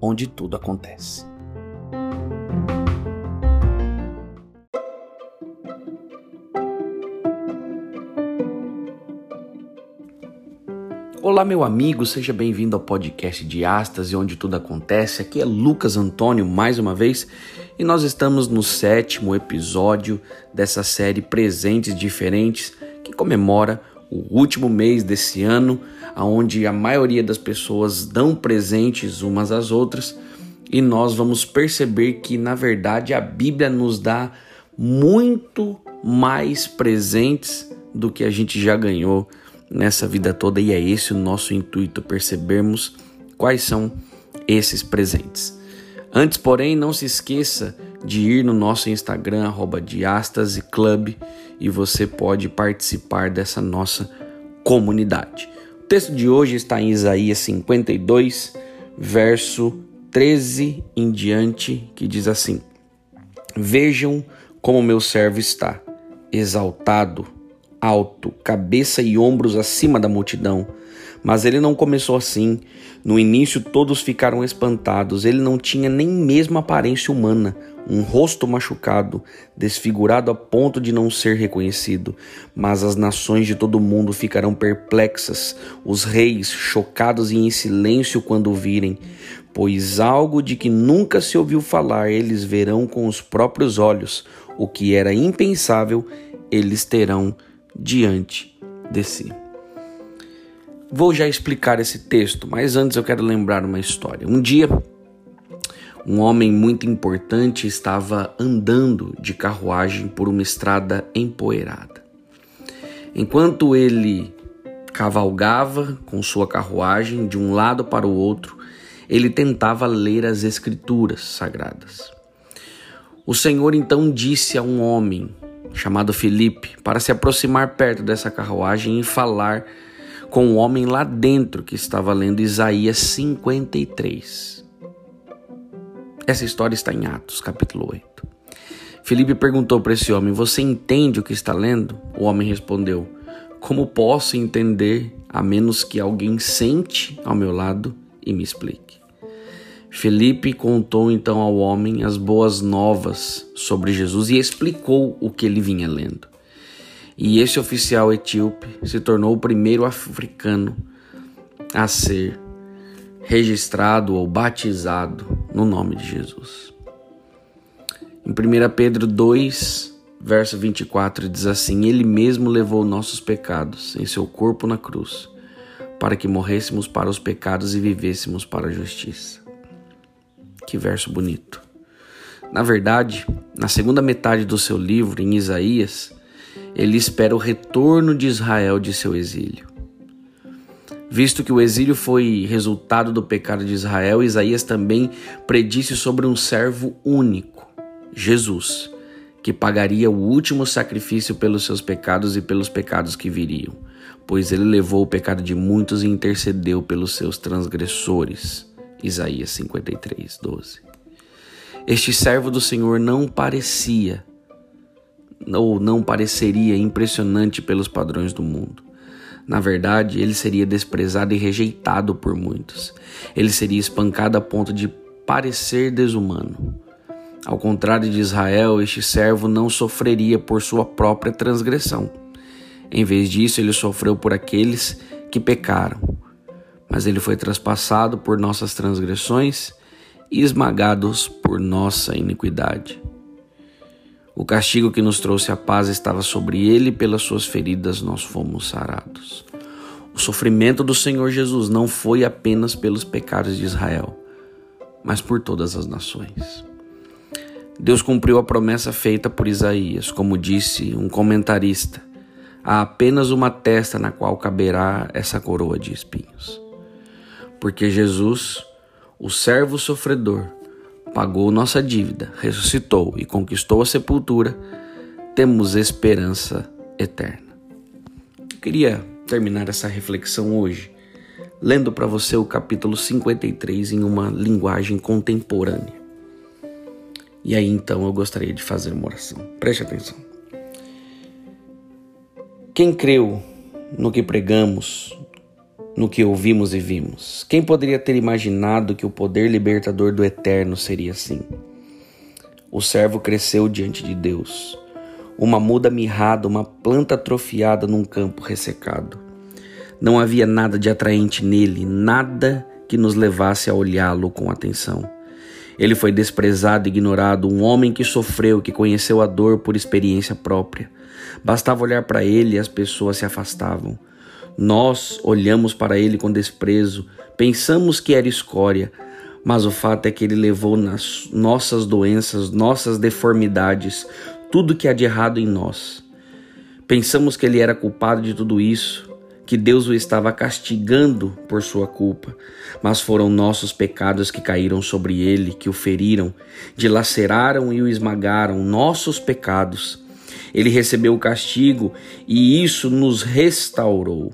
onde tudo acontece. Olá, meu amigo, seja bem-vindo ao podcast de Astas e onde tudo acontece. Aqui é Lucas Antônio mais uma vez e nós estamos no sétimo episódio dessa série Presentes Diferentes que comemora o último mês desse ano, onde a maioria das pessoas dão presentes umas às outras e nós vamos perceber que na verdade a Bíblia nos dá muito mais presentes do que a gente já ganhou nessa vida toda e é esse o nosso intuito percebermos quais são esses presentes. Antes, porém, não se esqueça de ir no nosso Instagram @diastaseclub e você pode participar dessa nossa comunidade. O texto de hoje está em Isaías 52, verso 13 em diante, que diz assim: Vejam como meu servo está, exaltado alto, cabeça e ombros acima da multidão. Mas ele não começou assim. No início todos ficaram espantados. Ele não tinha nem mesmo aparência humana, um rosto machucado, desfigurado a ponto de não ser reconhecido. Mas as nações de todo o mundo ficarão perplexas, os reis chocados e em silêncio quando o virem, pois algo de que nunca se ouviu falar eles verão com os próprios olhos, o que era impensável, eles terão diante de si. Vou já explicar esse texto, mas antes eu quero lembrar uma história. Um dia, um homem muito importante estava andando de carruagem por uma estrada empoeirada. Enquanto ele cavalgava com sua carruagem de um lado para o outro, ele tentava ler as escrituras sagradas. O Senhor então disse a um homem chamado Felipe, para se aproximar perto dessa carruagem e falar com o homem lá dentro que estava lendo Isaías 53. Essa história está em Atos, capítulo 8. Felipe perguntou para esse homem: Você entende o que está lendo? O homem respondeu: Como posso entender a menos que alguém sente ao meu lado e me explique? Felipe contou então ao homem as boas novas sobre Jesus e explicou o que ele vinha lendo. E esse oficial etíope se tornou o primeiro africano a ser registrado ou batizado no nome de Jesus. Em 1 Pedro 2, verso 24, diz assim: Ele mesmo levou nossos pecados em seu corpo na cruz, para que morrêssemos para os pecados e vivêssemos para a justiça. Que verso bonito. Na verdade, na segunda metade do seu livro, em Isaías, ele espera o retorno de Israel de seu exílio. Visto que o exílio foi resultado do pecado de Israel, Isaías também predisse sobre um servo único, Jesus, que pagaria o último sacrifício pelos seus pecados e pelos pecados que viriam, pois ele levou o pecado de muitos e intercedeu pelos seus transgressores. Isaías 53, 12. Este servo do Senhor não parecia ou não pareceria impressionante pelos padrões do mundo. Na verdade, ele seria desprezado e rejeitado por muitos. Ele seria espancado a ponto de parecer desumano. Ao contrário de Israel, este servo não sofreria por sua própria transgressão. Em vez disso, ele sofreu por aqueles que pecaram mas ele foi traspassado por nossas transgressões e esmagados por nossa iniquidade. O castigo que nos trouxe a paz estava sobre ele, pelas suas feridas nós fomos sarados. O sofrimento do Senhor Jesus não foi apenas pelos pecados de Israel, mas por todas as nações. Deus cumpriu a promessa feita por Isaías, como disse um comentarista: há apenas uma testa na qual caberá essa coroa de espinhos porque Jesus, o servo sofredor, pagou nossa dívida, ressuscitou e conquistou a sepultura, temos esperança eterna. Eu queria terminar essa reflexão hoje lendo para você o capítulo 53 em uma linguagem contemporânea. E aí então eu gostaria de fazer uma oração. Preste atenção. Quem creu no que pregamos, no que ouvimos e vimos? Quem poderia ter imaginado que o poder libertador do eterno seria assim? O servo cresceu diante de Deus, uma muda mirrada, uma planta atrofiada num campo ressecado. Não havia nada de atraente nele, nada que nos levasse a olhá-lo com atenção. Ele foi desprezado e ignorado, um homem que sofreu, que conheceu a dor por experiência própria. Bastava olhar para ele e as pessoas se afastavam. Nós olhamos para ele com desprezo, pensamos que era escória, mas o fato é que ele levou nas nossas doenças, nossas deformidades, tudo que há de errado em nós. Pensamos que ele era culpado de tudo isso, que Deus o estava castigando por sua culpa, mas foram nossos pecados que caíram sobre ele, que o feriram, dilaceraram e o esmagaram, nossos pecados. Ele recebeu o castigo e isso nos restaurou.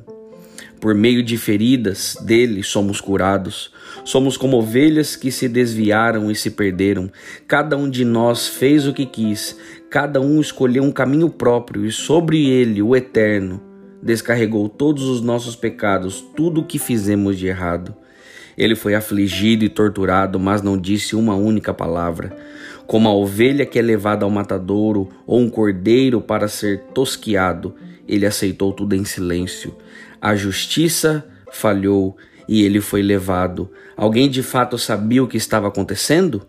Por meio de feridas dele somos curados. Somos como ovelhas que se desviaram e se perderam. Cada um de nós fez o que quis, cada um escolheu um caminho próprio e sobre ele, o eterno, descarregou todos os nossos pecados, tudo o que fizemos de errado. Ele foi afligido e torturado, mas não disse uma única palavra. Como a ovelha que é levada ao matadouro ou um cordeiro para ser tosquiado, ele aceitou tudo em silêncio. A justiça falhou e ele foi levado. Alguém de fato sabia o que estava acontecendo?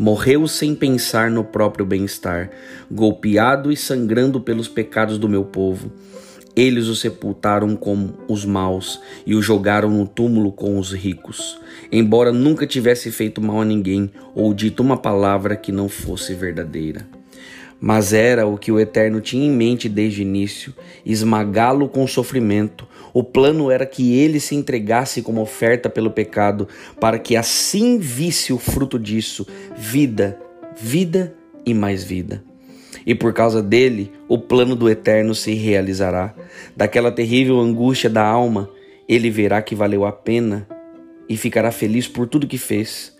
Morreu sem pensar no próprio bem-estar, golpeado e sangrando pelos pecados do meu povo. Eles o sepultaram com os maus e o jogaram no túmulo com os ricos, embora nunca tivesse feito mal a ninguém ou dito uma palavra que não fosse verdadeira. Mas era o que o Eterno tinha em mente desde o início: esmagá-lo com sofrimento. O plano era que ele se entregasse como oferta pelo pecado, para que assim visse o fruto disso: vida, vida e mais vida e por causa dele o plano do eterno se realizará. Daquela terrível angústia da alma, ele verá que valeu a pena e ficará feliz por tudo que fez.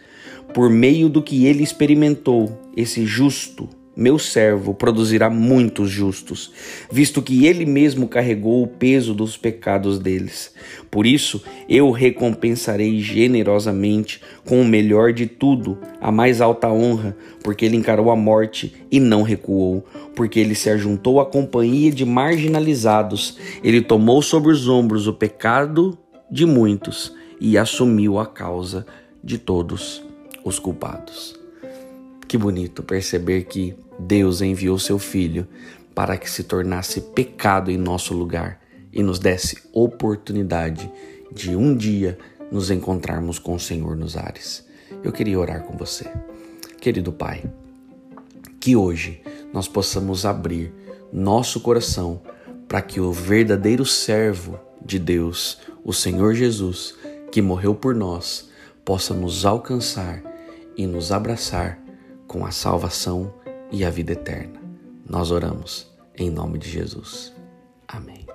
Por meio do que ele experimentou, esse justo meu servo produzirá muitos justos, visto que ele mesmo carregou o peso dos pecados deles. Por isso, eu recompensarei generosamente com o melhor de tudo, a mais alta honra, porque ele encarou a morte e não recuou, porque ele se ajuntou à companhia de marginalizados, ele tomou sobre os ombros o pecado de muitos e assumiu a causa de todos os culpados. Que bonito perceber que Deus enviou seu Filho para que se tornasse pecado em nosso lugar e nos desse oportunidade de um dia nos encontrarmos com o Senhor nos ares. Eu queria orar com você. Querido Pai, que hoje nós possamos abrir nosso coração para que o verdadeiro servo de Deus, o Senhor Jesus, que morreu por nós, possa nos alcançar e nos abraçar com a salvação e a vida eterna. Nós oramos em nome de Jesus. Amém.